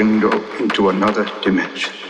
window into another dimension.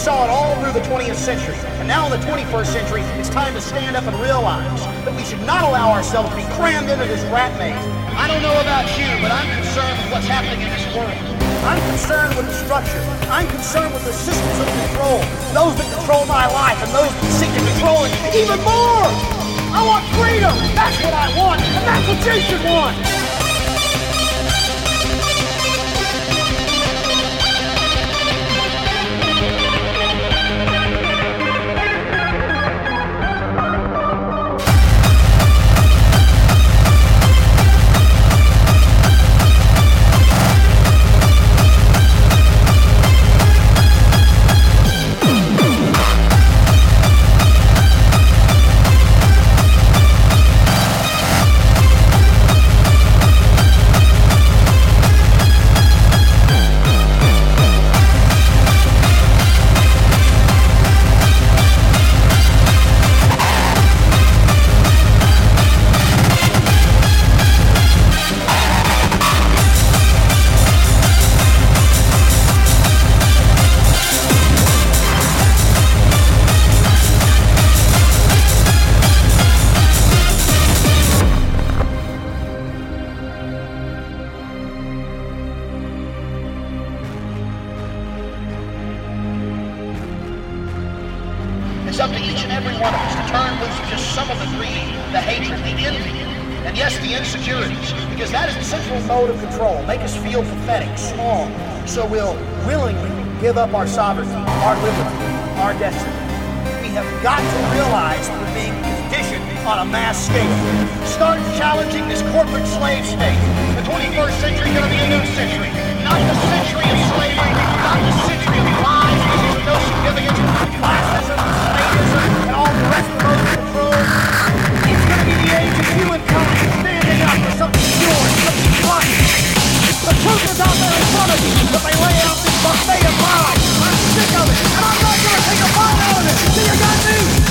Saw it all through the 20th century. And now in the 21st century, it's time to stand up and realize that we should not allow ourselves to be crammed into this rat maze. I don't know about you, but I'm concerned with what's happening in this world. I'm concerned with the structure. I'm concerned with the systems of control. Those that control my life and those that seek to control it even more. I want freedom. That's what I want. And that's what you should want. pathetic, small, so we'll willingly give up our sovereignty, our liberty, our destiny. We have got to realize we're being conditioned on a mass scale. Start challenging this corporate slave state. The 21st century is going to be a new century. Not the century of slavery, not the century of lies, issues of no significance, classism, slavism, and all the rest of those controls. It's going to be the age of humankind standing up for something pure, something fine truth is out there in front of you, but they lay out this buffet of lies. I'm sick of it, and I'm not going to take a bite out of it. Do you got me?